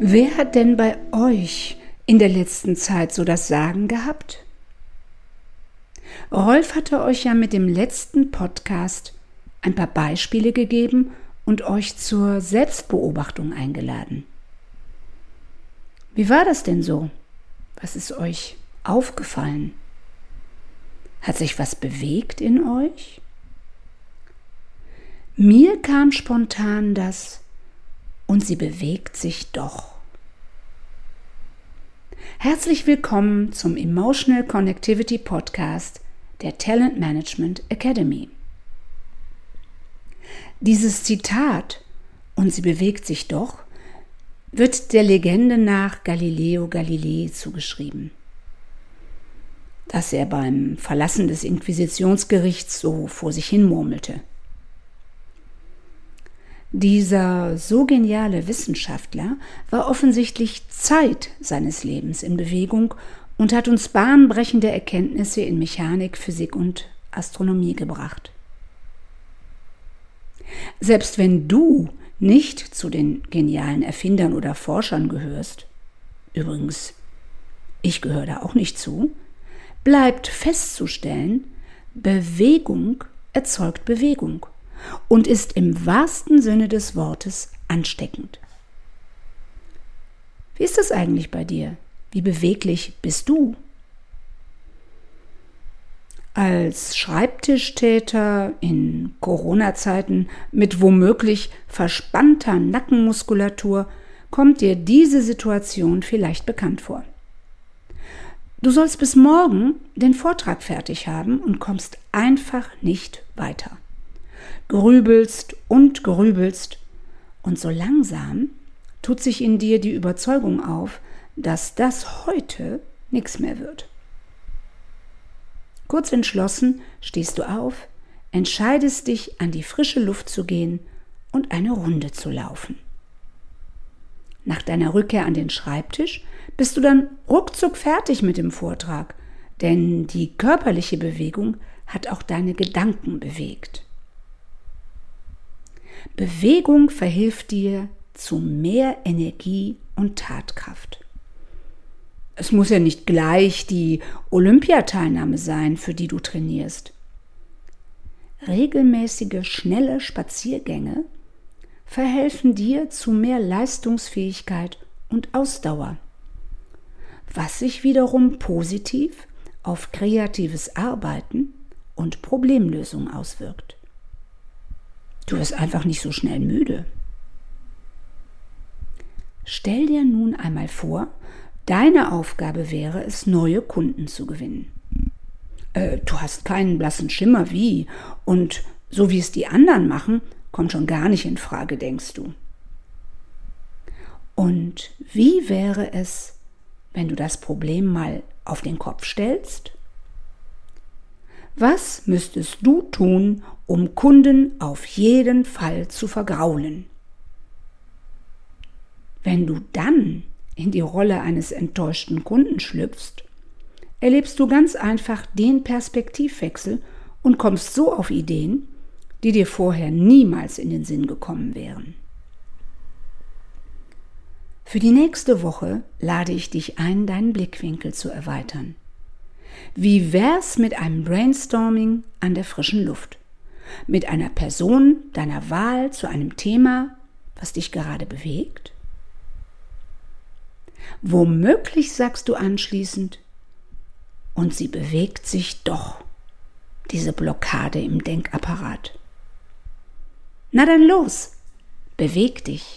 Wer hat denn bei euch in der letzten Zeit so das Sagen gehabt? Rolf hatte euch ja mit dem letzten Podcast ein paar Beispiele gegeben und euch zur Selbstbeobachtung eingeladen. Wie war das denn so? Was ist euch aufgefallen? Hat sich was bewegt in euch? Mir kam spontan das und sie bewegt sich doch. Herzlich willkommen zum Emotional Connectivity Podcast der Talent Management Academy. Dieses Zitat und sie bewegt sich doch wird der Legende nach Galileo Galilei zugeschrieben, dass er beim Verlassen des Inquisitionsgerichts so vor sich hin murmelte. Dieser so geniale Wissenschaftler war offensichtlich Zeit seines Lebens in Bewegung und hat uns bahnbrechende Erkenntnisse in Mechanik, Physik und Astronomie gebracht. Selbst wenn du nicht zu den genialen Erfindern oder Forschern gehörst, übrigens, ich gehöre da auch nicht zu, bleibt festzustellen, Bewegung erzeugt Bewegung und ist im wahrsten Sinne des Wortes ansteckend. Wie ist es eigentlich bei dir? Wie beweglich bist du? Als Schreibtischtäter in Corona-Zeiten mit womöglich verspannter Nackenmuskulatur kommt dir diese Situation vielleicht bekannt vor. Du sollst bis morgen den Vortrag fertig haben und kommst einfach nicht weiter grübelst und grübelst, und so langsam tut sich in dir die Überzeugung auf, dass das heute nichts mehr wird. Kurz entschlossen stehst du auf, entscheidest dich, an die frische Luft zu gehen und eine Runde zu laufen. Nach deiner Rückkehr an den Schreibtisch bist du dann ruckzuck fertig mit dem Vortrag, denn die körperliche Bewegung hat auch deine Gedanken bewegt. Bewegung verhilft dir zu mehr Energie und Tatkraft. Es muss ja nicht gleich die Olympiateilnahme sein, für die du trainierst. Regelmäßige, schnelle Spaziergänge verhelfen dir zu mehr Leistungsfähigkeit und Ausdauer, was sich wiederum positiv auf kreatives Arbeiten und Problemlösung auswirkt. Du wirst einfach nicht so schnell müde. Stell dir nun einmal vor, deine Aufgabe wäre es, neue Kunden zu gewinnen. Äh, du hast keinen blassen Schimmer wie und so wie es die anderen machen, kommt schon gar nicht in Frage, denkst du. Und wie wäre es, wenn du das Problem mal auf den Kopf stellst? Was müsstest du tun, um Kunden auf jeden Fall zu vergraulen? Wenn du dann in die Rolle eines enttäuschten Kunden schlüpfst, erlebst du ganz einfach den Perspektivwechsel und kommst so auf Ideen, die dir vorher niemals in den Sinn gekommen wären. Für die nächste Woche lade ich dich ein, deinen Blickwinkel zu erweitern. Wie wär's mit einem Brainstorming an der frischen Luft? Mit einer Person deiner Wahl zu einem Thema, was dich gerade bewegt? Womöglich sagst du anschließend, und sie bewegt sich doch, diese Blockade im Denkapparat. Na dann los, beweg dich.